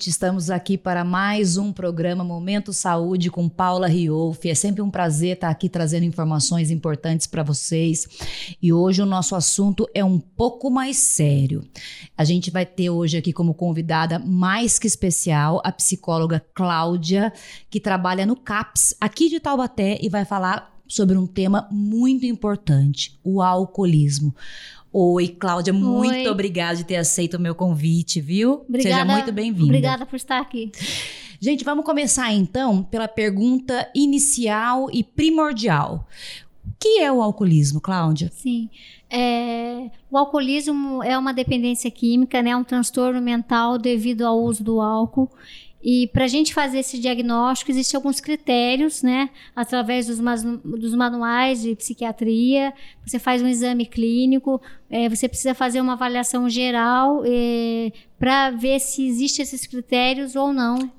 gente. Estamos aqui para mais um programa Momento Saúde com Paula Riolfi. É sempre um prazer estar aqui trazendo informações importantes para vocês. E hoje o nosso assunto é um pouco mais sério. A gente vai ter hoje aqui como convidada mais que especial a psicóloga Cláudia, que trabalha no CAPS aqui de Taubaté e vai falar sobre um tema muito importante: o alcoolismo. Oi, Cláudia, muito Oi. obrigada de ter aceito o meu convite, viu? Obrigada, Seja muito bem-vinda. Obrigada por estar aqui. Gente, vamos começar então pela pergunta inicial e primordial. O que é o alcoolismo, Cláudia? Sim. É, o alcoolismo é uma dependência química, né? Um transtorno mental devido ao uso do álcool. E para a gente fazer esse diagnóstico, existem alguns critérios, né? Através dos, dos manuais de psiquiatria, você faz um exame clínico, é, você precisa fazer uma avaliação geral para ver se existem esses critérios ou não,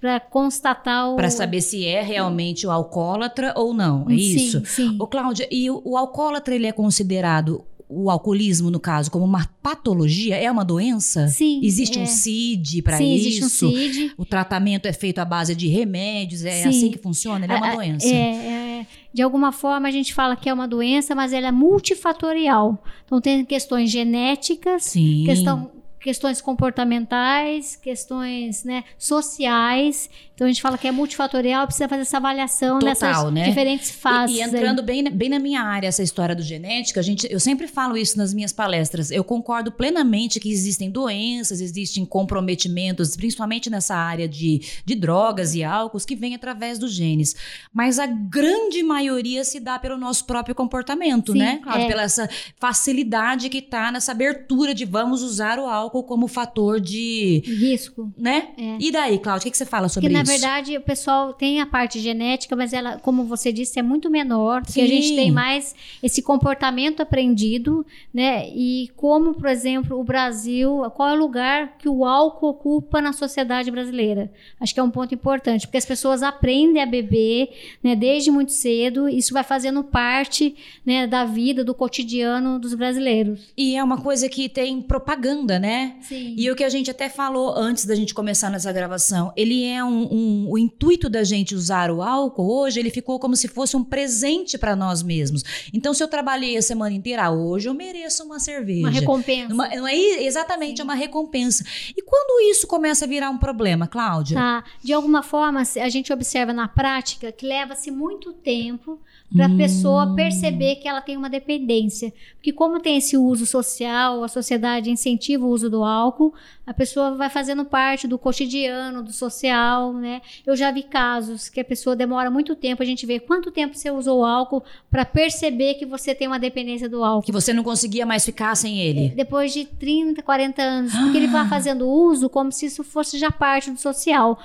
para constatar o. Para saber se é realmente o alcoólatra ou não, é Sim, isso? Sim. Ô, Cláudia, e o, o alcoólatra ele é considerado o alcoolismo, no caso, como uma patologia? É uma doença? Sim, Existe é. um CID para isso? existe um CID. O tratamento é feito à base de remédios? É Sim. assim que funciona? Ele é uma A- a- doença? É, é, de alguma forma a gente fala que é uma doença, mas ela é multifatorial. Então tem questões genéticas, Sim. questão, questões comportamentais, questões né, sociais. Então a gente fala que é multifatorial, precisa fazer essa avaliação Total, nessas né? diferentes fases. E, e aí. entrando bem, na- bem na minha área, essa história do genética, a gente, eu sempre falo isso nas minhas palestras. Eu concordo plenamente que existem doenças, existem comprometimentos, principalmente nessa área de, de drogas e álcools, que vêm através dos genes. Mas a grande maioria se dá pelo nosso próprio comportamento, Sim, né? Claro, é. pela essa facilidade que está nessa abertura de vamos usar o álcool como fator de. risco. Né? É. E daí, Cláudia, o que, que você fala sobre Porque, na isso? verdade, o pessoal tem a parte genética, mas ela, como você disse, é muito menor, porque a Sim. gente tem mais esse comportamento aprendido, né? E como, por exemplo, o Brasil, qual é o lugar que o álcool ocupa na sociedade brasileira? Acho que é um ponto importante, porque as pessoas aprendem a beber, né, desde muito cedo, isso vai fazendo parte, né, da vida, do cotidiano dos brasileiros. E é uma coisa que tem propaganda, né? Sim. E o que a gente até falou antes da gente começar nessa gravação, ele é um, um- o intuito da gente usar o álcool hoje, ele ficou como se fosse um presente para nós mesmos. Então, se eu trabalhei a semana inteira, ah, hoje eu mereço uma cerveja. Uma recompensa. Uma- não é exatamente é uma recompensa. E quando isso começa a virar um problema, Cláudia? Tá. De alguma forma, a gente observa na prática que leva-se muito tempo para a Hum. pessoa perceber que ela tem uma dependência. Porque como tem esse uso social, a sociedade incentiva o uso do álcool, a pessoa vai fazendo parte do cotidiano, do social, né? Eu já vi casos que a pessoa demora muito tempo, a gente vê quanto tempo você usou o álcool para perceber que você tem uma dependência do álcool. Que você não conseguia mais ficar sem ele. Depois de 30, 40 anos. Porque ele vai fazendo uso como se isso fosse já parte do social.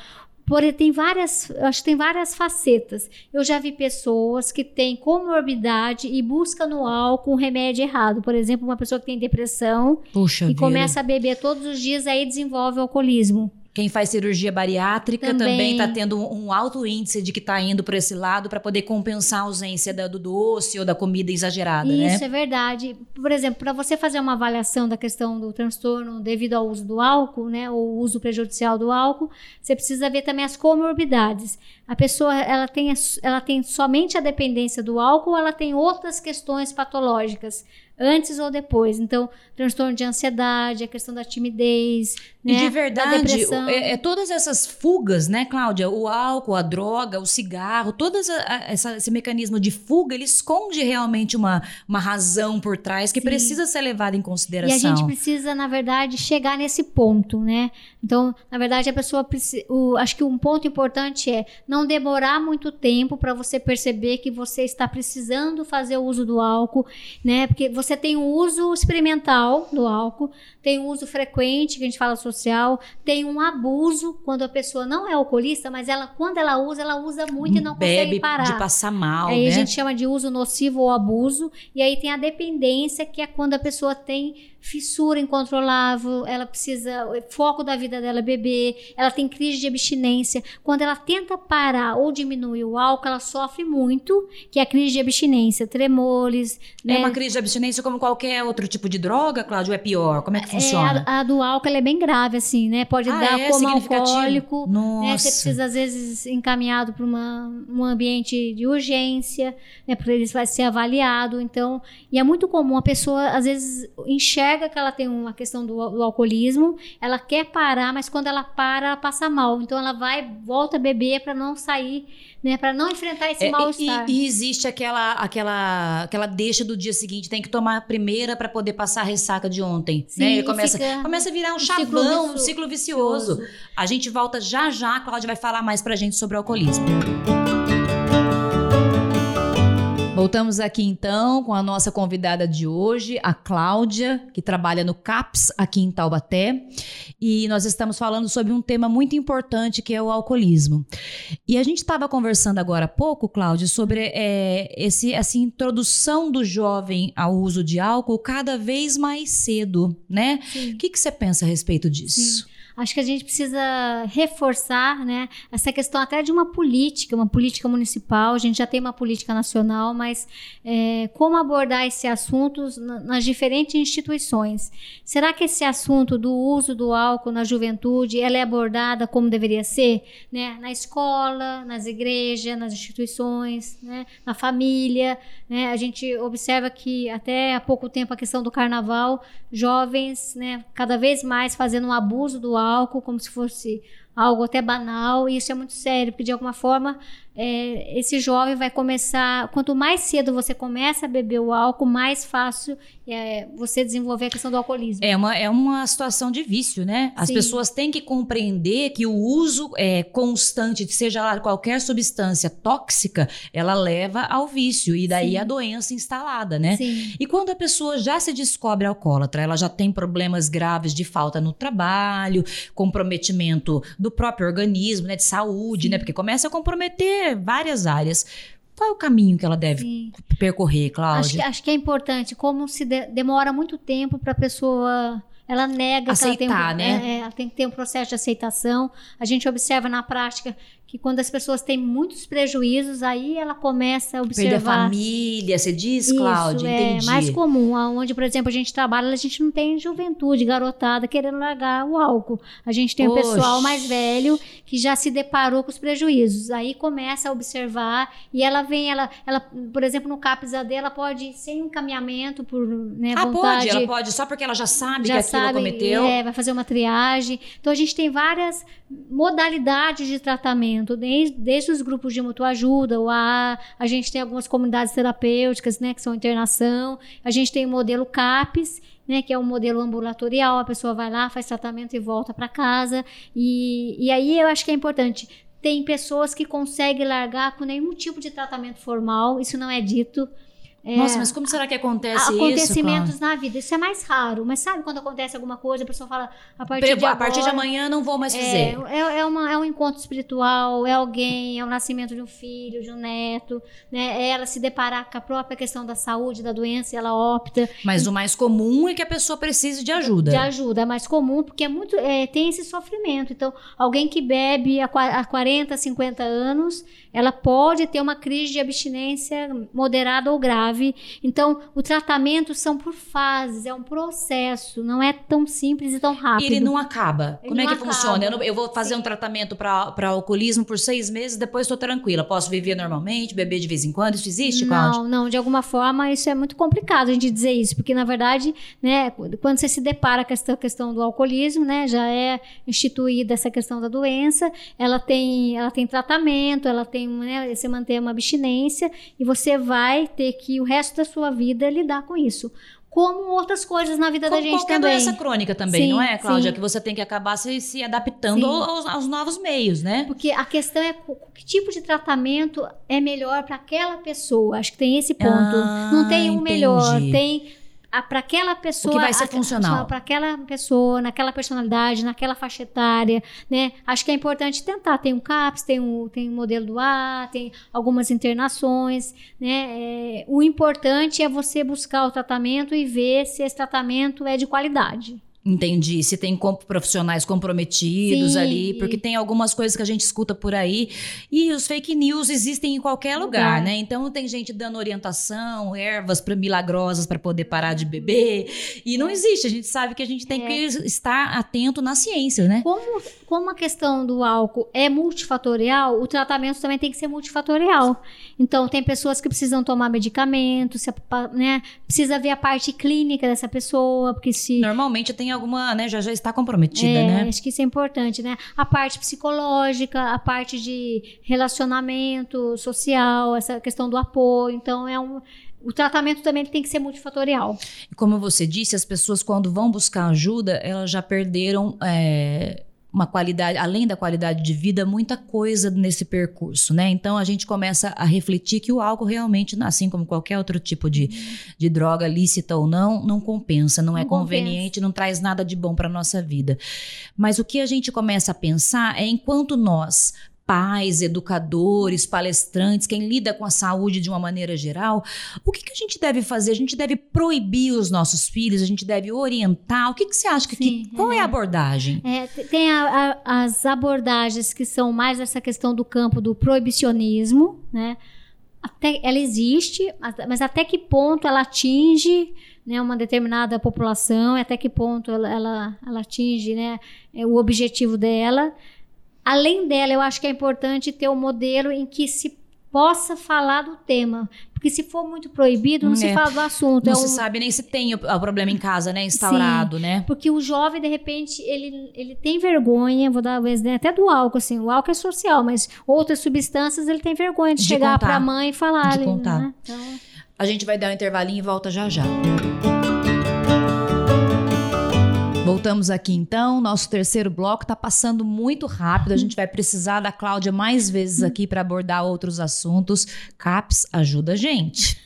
Porém, tem várias, acho que tem várias facetas. Eu já vi pessoas que têm comorbidade e buscam no álcool um remédio errado. Por exemplo, uma pessoa que tem depressão Puxa e vida. começa a beber todos os dias, aí desenvolve o alcoolismo. Quem faz cirurgia bariátrica também está tendo um, alto índice de que está indo para esse lado para poder compensar a ausência da- do doce ou da comida exagerada, Isso né? é verdade. Por exemplo, para você fazer uma avaliação da questão do transtorno devido ao uso do álcool, né, ou uso prejudicial do álcool, você precisa ver também as comorbidades. A pessoa, ela tem, ela tem somente a dependência do álcool ou ela tem outras questões patológicas, antes ou depois. Então, transtorno de ansiedade, a questão da timidez, E né, de da verdade, depressão. o- é, é todas essas fugas, né, Cláudia? O álcool, a droga, o cigarro, todo esse mecanismo de fuga, ele esconde realmente uma, uma razão por trás que Sim. precisa ser levada em E consideração. a gente precisa, na verdade, chegar nesse ponto, né? Então, na verdade, a pessoa precisa. Acho que um ponto importante é não demorar muito tempo para você perceber que você está precisando fazer o uso do álcool, né? Porque você tem um uso experimental do álcool, tem um uso frequente, que a gente fala social, tem um abuso quando a pessoa não é alcoolista, mas ela, quando ela usa, ela usa muito e não Bebe consegue parar. de passar mal, Aí né? a gente chama de uso nocivo ou abuso. E aí tem a dependência, que é quando a pessoa tem fissura incontrolável, ela precisa, o foco da vida dela é beber, ela tem crise de abstinência. Quando ela tenta parar parar ou diminuir o álcool, ela sofre muito, que é a crise de abstinência, tremores. É né? uma crise de abstinência como qualquer outro tipo de droga, Cláudio? É pior? Como é que É, funciona? a, a do álcool é bem grave, assim, né? Pode Ah, dar é? alcoólico. Nossa. Né? Você precisa, às vezes, encaminhado para um ambiente de urgência, né? Porque ele vai ser avaliado. Então, e é muito comum a pessoa, às vezes, enxerga que ela tem uma questão do, do alcoolismo, ela quer parar, mas quando ela para, ela passa mal. Então, ela vai, volta a beber para não sair, né? Para não enfrentar esse É, mal-estar. e, e existe aquela, aquela, aquela deixa do dia seguinte, tem que tomar a primeira para poder passar a ressaca de ontem. Sim, né? Ele e começa, fica começa a virar um, um ciclo chavão, um vicio- ciclo vicioso. A gente volta já já, a Cláudia vai falar mais pra gente sobre o alcoolismo. Voltamos aqui então com a nossa convidada de hoje, a Cláudia, que trabalha no CAPS aqui em Taubaté, e nós estamos falando sobre um tema muito importante que é o alcoolismo. E a gente estava conversando agora há pouco, Cláudia, sobre é, esse, essa introdução do jovem ao uso de álcool cada vez mais cedo, né? Sim. O que, que você pensa a respeito disso? Acho que a gente precisa reforçar né, essa questão até de uma política, uma política municipal. A gente já tem uma política nacional, mas é, como abordar esse assunto na- nas diferentes instituições? Será que esse assunto do uso do álcool na juventude ela é abordada como deveria ser? Né? Na escola, nas igrejas, nas instituições, né? na família. Né? A gente observa que até há pouco tempo a questão do carnaval, jovens né, cada vez mais fazendo um abuso do álcool como se fosse algo até banal, e isso é muito sério, porque de alguma forma é, esse jovem vai começar. Quanto mais cedo você começa a beber o álcool, mais fácil é você desenvolver a questão do alcoolismo. É uma, é uma situação de vício, né? As Sim. pessoas têm que compreender que o uso é, constante de seja lá qualquer substância tóxica, ela leva ao vício e daí Sim. a doença instalada, né? Sim. E quando a pessoa já se descobre alcoólatra, ela já tem problemas graves de falta no trabalho, comprometimento do próprio organismo, né, de saúde, né, porque começa a comprometer várias áreas. Qual é o caminho que ela deve Sim. percorrer, Cláudia? Acho que, acho que é importante, como se de- demora muito tempo para a pessoa. Ela nega que ela tem, Aceitar, né? é, é, ela tem que ter um processo de aceitação. A gente observa na prática que quando as pessoas têm muitos prejuízos, aí ela começa a Perder a observar. família, você diz, Cláudia? é Entendi. mais comum, onde, por exemplo, a gente trabalha, a gente não tem juventude, garotada, querendo largar o álcool. A gente tem o Oxe. pessoal mais velho que já se deparou com os prejuízos. Aí começa a observar e ela vem, ela, ela por exemplo, no CAPS AD, ela pode, sem encaminhamento por né, Ah, vontade... pode, ela pode, só porque ela já sabe já que aquilo sabe, cometeu. é, vai fazer uma triagem. Então a gente tem várias modalidades de tratamento, desde, desde os grupos de mutua ajuda, o AA, a gente tem algumas comunidades terapêuticas, né, que são internação, a gente tem o modelo CAPES, né, que é um modelo ambulatorial, a pessoa vai lá, faz tratamento e volta para casa. E, e aí eu acho que é importante. Tem pessoas que conseguem largar com nenhum tipo de tratamento formal, isso não é dito. É, Nossa, mas como será que acontece isso, acontecimentos na vida. Isso é mais raro, mas sabe quando acontece alguma coisa, a pessoa fala a partir Pre- de A partir de agora- amanhã não vou mais é, fazer. é, é, uma, é um encontro espiritual, é alguém, é o nascimento de um filho, de um neto, né? É ela se deparar com a própria questão da saúde, da doença, e ela opta Mas o mais comum é que a pessoa precise de ajuda. de ajuda. É mais comum porque é muito, é, tem esse sofrimento. Então, alguém que bebe há, há 40, 50 anos, ela pode ter uma crise de abstinência moderada ou grave. Então, o tratamento são por fases, é um processo, não é tão simples e tão rápido. E ele não acaba. Ele Como é não que funciona? Eu, acaba. não- eu vou fazer Sim. um tratamento para alcoolismo por seis meses, depois estou tranquila. Posso viver normalmente, beber de vez em quando? Isso existe, Cláudia? Não, não, de alguma forma isso é muito complicado a gente dizer isso, porque na verdade, né, quando você se depara com essa questão do alcoolismo, né, já é instituída essa questão da doença, ela tem, ela tem tratamento, ela tem, né, você mantém uma abstinência e você vai ter que resto da sua vida lidar com isso. Como outras coisas na vida Como da gente qualquer também. doença crônica também, Sim, não é, Cláudia? sim. Que você tem que acabar se, se adaptando aos, aos novos meios, né? Porque a questão é que tipo de tratamento é melhor para aquela pessoa. Acho que tem esse ponto. Ah, Não tem um melhor, tem para aquela pessoa, vai ser funcional. para aquela pessoa, naquela personalidade, naquela faixa etária, né? Acho que é importante tentar. Tem um CAPS, tem um, tem um modelo do A, tem algumas internações, né? É, o importante é você buscar o tratamento e ver se esse tratamento é de qualidade. Entendi. Se tem profissionais comprometidos Sim. ali, porque tem algumas coisas que a gente escuta por aí e os fake news existem em qualquer lugar, Lugar. né? Então tem gente dando orientação, ervas pra, milagrosas para poder parar de beber e não existe. A gente sabe que a gente tem É. que estar atento na ciência, né? Como, como a questão do álcool é multifatorial, o tratamento também tem que ser multifatorial. Então, tem pessoas que precisam tomar medicamento, né, precisa ver a parte clínica dessa pessoa, porque se. Normalmente tem alguma, né? Já já está comprometida, É, né? Acho que isso é importante, né? A parte psicológica, a parte de relacionamento social, essa questão do apoio. Então, é um. O tratamento também tem que ser multifatorial. E como você disse, as pessoas quando vão buscar ajuda, elas já perderam é, uma qualidade, além da qualidade de vida, muita coisa nesse percurso, né? Então a gente começa a refletir que o álcool realmente, assim como qualquer outro tipo de, de droga, lícita ou não, não compensa, não, é Não compensa. conveniente, não traz nada de bom para nossa vida. Mas o que a gente começa a pensar é enquanto nós pais, educadores, palestrantes, quem lida com a saúde de uma maneira geral, o que, que a gente deve fazer? A gente deve proibir os nossos filhos, a gente deve orientar. O que, que você acha que, Sim, que- qual é a abordagem? É, te- tem a- a- as abordagens que são mais essa questão do campo do proibicionismo, né? Até, ela existe, mas- até que ponto ela atinge né, uma determinada população, até que ponto ela, ela, ela atinge né, é, o objetivo dela. Além dela, eu acho que é importante ter um modelo em que se possa falar do tema. Porque se for muito proibido, não Hum, se é. fala do assunto. Não é se um- sabe nem se tem o, o problema em casa, né? Instaurado, né? porque o jovem, de repente, ele, ele tem vergonha, vou dar o exemplo até do álcool, assim, o álcool é social, mas outras substâncias ele tem vergonha de, De chegar para a mãe e falar. De ali, contar. Né? Então, A gente vai dar um intervalinho e volta já já. Voltamos aqui então. Nosso terceiro bloco está passando muito rápido. A gente vai precisar da Cláudia mais vezes aqui para abordar outros assuntos. CAPS ajuda a gente.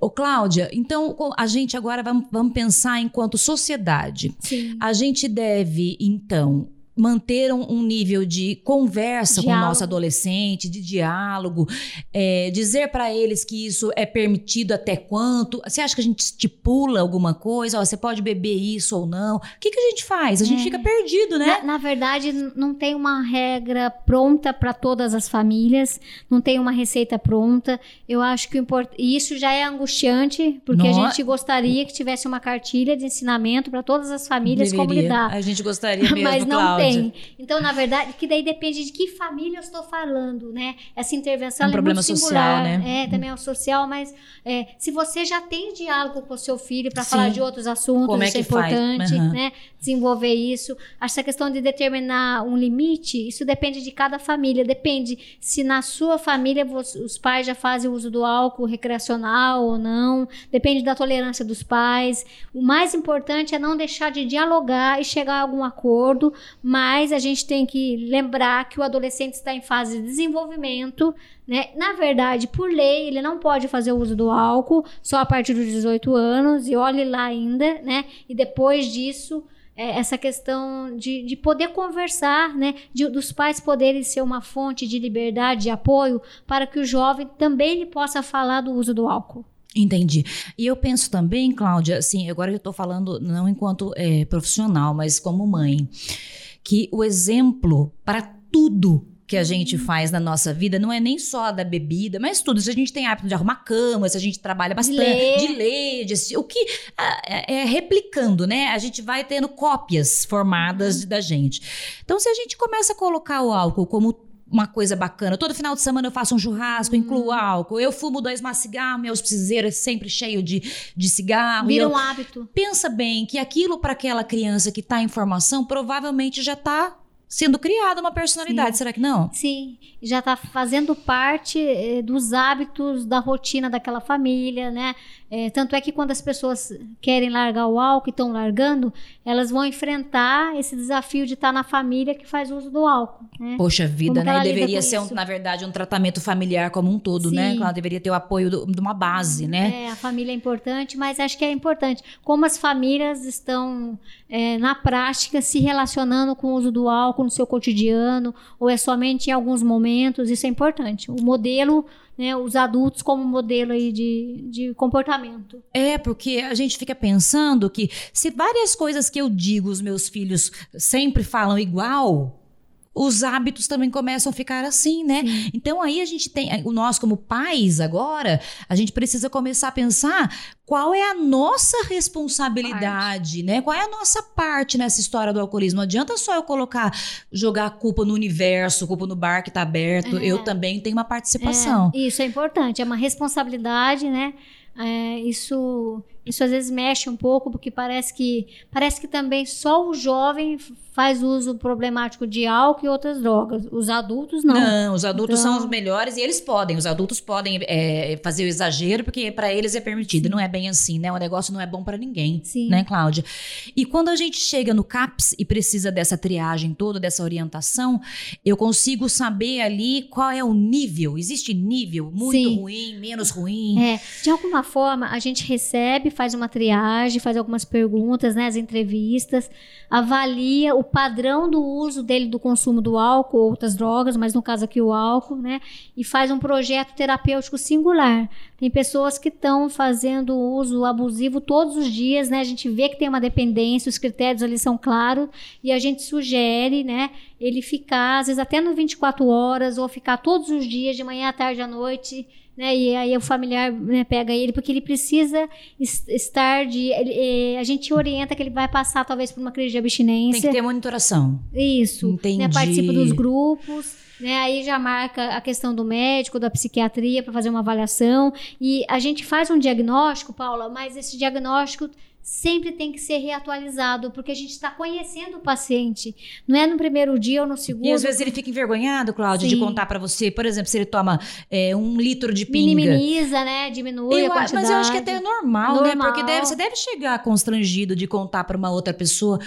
Ô, Cláudia, então a gente agora vamos, vamos pensar enquanto sociedade. sim. A gente deve, então, manter um, um nível de conversa com o Diálogo. nosso adolescente, de diálogo, é, dizer para eles que isso é permitido até quanto. Você acha que a gente estipula alguma coisa? Ó, você pode beber isso ou não? O que, que a gente faz? A gente É. fica perdido, né? Na, na verdade, não tem uma regra pronta para todas as famílias, não tem uma receita pronta. Eu acho que o import... e isso já é angustiante, porque a gente gostaria que tivesse uma cartilha de ensinamento para todas as famílias como Deveria. lidar. A gente gostaria mesmo, Mas não Cláudia. Tem. Então, na verdade, que daí depende de que família eu estou falando, né? Essa intervenção É um ela problema muito social, singular. né? É, também é o social, mas é, se você já tem diálogo com o seu filho para falar de outros assuntos, Como é isso é que faz? importante, Aham. né? Desenvolver isso. Essa questão de determinar um limite, isso depende de cada família. Depende se na sua família os pais já fazem uso do álcool recreacional ou não. Depende da tolerância dos pais. O mais importante é não deixar de dialogar e chegar a algum acordo, mas a gente tem que lembrar que o adolescente está em fase de desenvolvimento, né? Na verdade, por lei, ele não pode fazer uso do álcool só a partir dos 18 anos, e olhe lá ainda, né? E depois disso, é, essa questão de, de poder conversar, né? De- dos pais poderem ser uma fonte de liberdade, de apoio, para que o jovem também ele possa falar do uso do álcool. Entendi. E eu penso também, Cláudia, assim, agora eu estou falando não enquanto é, profissional, mas como mãe, que o exemplo para tudo que a gente faz na nossa vida não é nem só da bebida, mas tudo. Se a gente tem hábito de arrumar cama, se a gente trabalha bastante, ler. de ler, de o que é, é replicando, né? A gente vai tendo cópias formadas da gente. Então, se a gente começa a colocar o álcool como uma coisa bacana. Todo final de semana eu faço um churrasco, incluo álcool. Eu fumo dois maços de cigarro, meus piseiros sempre cheio de, de cigarro. Vira eu- um hábito. Pensa bem que aquilo para aquela criança que está em formação provavelmente já está sendo criada uma personalidade. Será que não? Sim, já está fazendo parte eh, dos hábitos da rotina daquela família, né? Eh, tanto é que quando as pessoas querem largar o álcool e estão largando, elas vão enfrentar esse desafio de estar na família que faz uso do álcool, né? Poxa vida, né? E deveria ser, um- na verdade, um tratamento familiar como um todo, né? Sim. Ela deveria ter o apoio do- de uma base, né? É, a família é importante, mas acho que é importante como as famílias estão é, na prática se relacionando com o uso do álcool no seu cotidiano ou é somente em alguns momentos, isso é importante. O modelo né, os adultos como modelo aí de, de comportamento. É, porque a gente fica pensando que se várias coisas que eu digo os meus filhos sempre falam igual, os hábitos também começam a ficar assim, né? Sim. Então aí a gente tem, nós como pais agora, a gente precisa começar a pensar qual é a nossa responsabilidade, parte. né? Qual é a nossa parte nessa história do alcoolismo? Não adianta só eu colocar, jogar a culpa no universo, culpa no bar que tá aberto. É. Eu também tenho uma participação. É, isso é importante, é uma responsabilidade, né? É, isso, isso às vezes mexe um pouco, porque parece que, parece que também só o jovem faz uso problemático de álcool e outras drogas. Os adultos não. Não, os adultos então... são os melhores e eles podem. Os adultos podem é, fazer o exagero porque para eles é permitido. Não é bem assim, né? O negócio não é bom para ninguém, Sim. né, Cláudia? E quando a gente chega no CAPS e precisa dessa triagem toda, dessa orientação, eu consigo saber ali qual é o nível. Existe nível muito Sim. ruim, menos ruim. É, de alguma forma a gente recebe, faz uma triagem, faz algumas perguntas, né, as entrevistas, avalia o o padrão do uso dele do consumo do álcool ou outras drogas, mas no caso aqui o álcool, né? E faz um projeto terapêutico singular. Tem pessoas que estão fazendo uso abusivo todos os dias, né? A gente vê que tem uma dependência, os critérios ali são claros e a gente sugere, né? Ele ficar, às vezes até no 24 horas ou ficar todos os dias, de manhã à tarde à noite né? E aí o familiar né, pega ele, porque ele precisa estar de. Ele, é, a gente orienta que ele vai passar, talvez, por uma crise de abstinência. Tem que ter monitoração. Isso. Né, Entendi. Né, participa dos grupos. Né, aí já marca a questão do médico, da psiquiatria, para fazer uma avaliação. E a gente faz um diagnóstico, Paula, mas esse diagnóstico sempre tem que ser reatualizado, porque a gente está conhecendo o paciente. Não é no primeiro dia ou no segundo. E às vezes ele fica envergonhado, Cláudia, de contar para você, por exemplo, se ele toma é, um litro de pinga. Minimiza, né? Diminui eu, a quantidade. Mas eu acho que é até normal, normal. né? Porque deve, você deve chegar constrangido de contar para uma outra pessoa.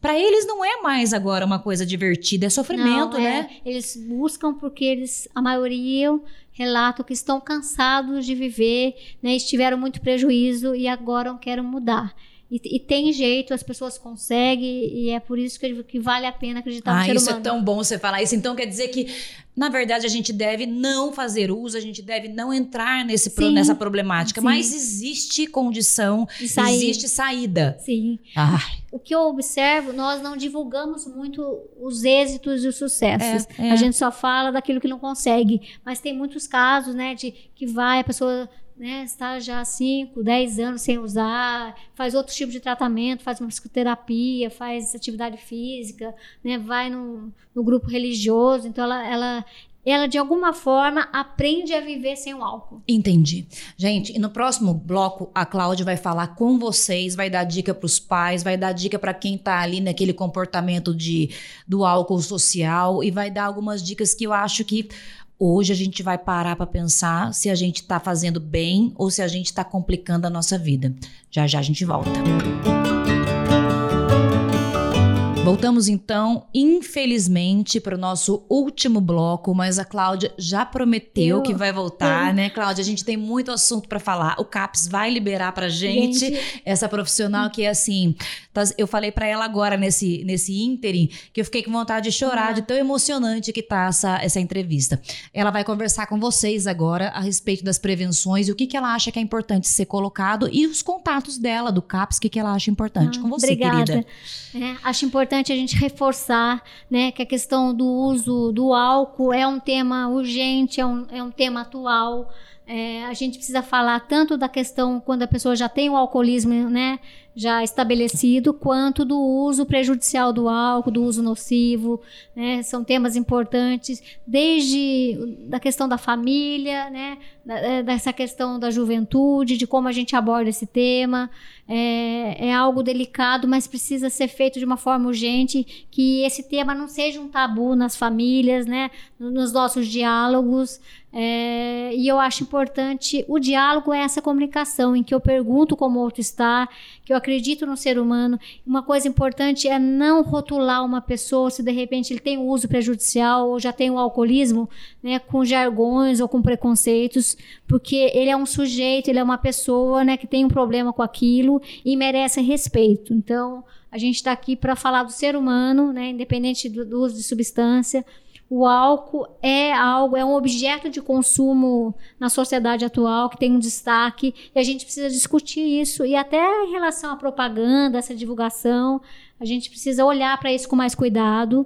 Para eles não é mais agora uma coisa divertida, é sofrimento, não, é, né? Eles buscam porque eles, a maioria relatam que estão cansados de viver, né, estiveram muito prejuízo e agora querem mudar. E, e, tem jeito, as pessoas conseguem, e é por isso que, que vale a pena acreditar ah, no ser isso é humano. é tão bom você falar isso. Então quer dizer que, na verdade, a gente deve não fazer uso, a gente deve não entrar nesse pro, nessa problemática. Sim. Mas existe condição, existe saída. Sim. Ai. O que eu observo, nós não divulgamos muito os êxitos e os sucessos. É, é. A gente só fala daquilo que não consegue. Mas tem muitos casos, né, de que vai, a pessoa né, está já há 5, 10 anos sem usar, faz outro tipo de tratamento, faz uma psicoterapia, faz atividade física, né, vai no, no grupo religioso, então ela, ela, ela de alguma forma aprende a viver sem o álcool. Entendi. Gente, e no próximo bloco a Cláudia vai falar com vocês, vai dar dica para os pais, vai dar dica para quem está ali naquele comportamento de do álcool social e vai dar algumas dicas que eu acho que Hoje a gente vai parar para pensar se a gente está fazendo bem ou se a gente está complicando a nossa vida. Já já a gente volta. Voltamos então, infelizmente, para o nosso último bloco, mas a Cláudia já prometeu eu, que vai voltar, eu. né, Cláudia? A gente tem muito assunto para falar. O CAPS vai liberar para gente, gente, essa profissional que é assim. Tá, eu falei para ela agora nesse nesse ínterim que eu fiquei com vontade de chorar, de tão emocionante que tá essa, essa entrevista. Ela vai conversar com vocês agora a respeito das prevenções e o que, que ela acha que é importante ser colocado e os contatos dela do CAPS, o que, que ela acha importante. Ah, com você, obrigada. querida. É, acho importante importante a gente reforçar né, que a questão do uso do álcool é um tema urgente, é um, é um tema atual. É, a gente precisa falar tanto da questão quando a pessoa já tem o alcoolismo, né? Já estabelecido, quanto do uso prejudicial do álcool, do uso nocivo, né? São temas importantes, desde da questão da família, né? É, dessa questão da juventude, de como a gente aborda esse tema. É, é algo delicado, mas precisa ser feito de uma forma urgente, que esse tema não seja um tabu nas famílias, né? Nos nossos diálogos. É, e eu acho importante o diálogo é essa comunicação em que eu pergunto como o outro está, que eu acredito no ser humano. Uma coisa importante é não rotular uma pessoa se de repente ele tem um uso prejudicial ou já tem o um alcoolismo, né, com jargões ou com preconceitos, porque ele é um sujeito, ele é uma pessoa, né, que tem um problema com aquilo e merece respeito. Então, a gente está aqui para falar do ser humano, né, independente do, do uso de substância o álcool é algo, é um objeto de consumo na sociedade atual que tem um destaque e a gente precisa discutir isso e até em relação à propaganda, essa divulgação, a gente precisa olhar para isso com mais cuidado.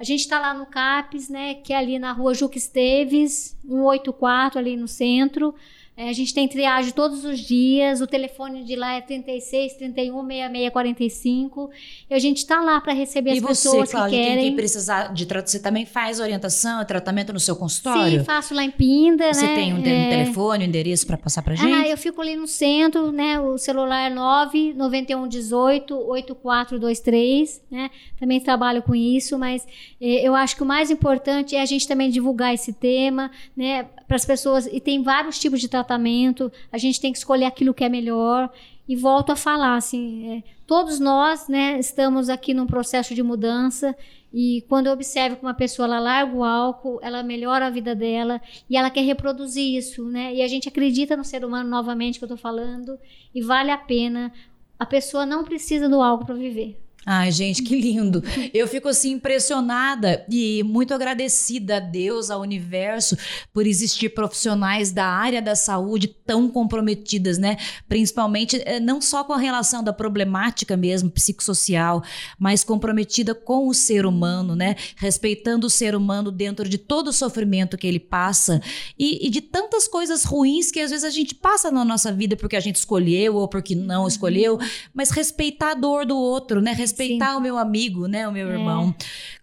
A gente está lá no CAPES, né, que é ali na rua Juca Esteves, 184 ali no centro. É, a gente tem triagem todos os dias, o telefone de lá é 36 31 66 45 e a gente está lá para receber e as você, pessoas Cláudia, que querem. Quem precisar de tratamento, você também faz orientação, tratamento no seu consultório? Sim, faço lá em Pinda, você né? tem um, é... telefone, um endereço para passar para gente? Ah, eu fico ali no centro, né? O celular é 9 91 18 8423, né? Também trabalho com isso, mas eh, eu acho que o mais importante é a gente também divulgar esse tema, né? Para as pessoas e tem vários tipos de tratamento tratamento, a gente tem que escolher aquilo que é melhor. E volto a falar, assim, é, todos nós, né, estamos aqui num processo de mudança e quando eu observo que uma pessoa ela larga o álcool, ela melhora a vida dela e ela quer reproduzir isso, né? E a gente acredita no ser humano novamente que eu estou falando e vale a pena. A pessoa não precisa do álcool para viver. Ai, gente, que lindo. Eu fico assim impressionada e muito agradecida a Deus, ao universo, por existir profissionais da área da saúde tão comprometidas, né? Principalmente eh, não só com a relação da problemática mesmo psicossocial, mas comprometida com o ser humano, né? Respeitando o ser humano dentro de todo o sofrimento que ele passa e, e de tantas coisas ruins que às vezes a gente passa na nossa vida porque a gente escolheu ou porque não escolheu, mas respeitar a dor do outro, né? Respeitar Sim. o meu amigo, né, o meu é. irmão.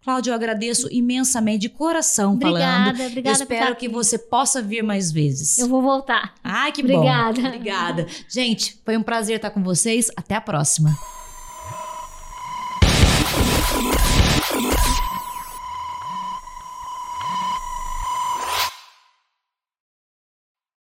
Cláudio, eu agradeço imensamente, de coração obrigada, falando. Obrigada, Eu espero que você possa vir mais vezes. Eu vou voltar. Ai, que obrigada. bom. Obrigada. Gente, foi um prazer estar com vocês. Até a próxima.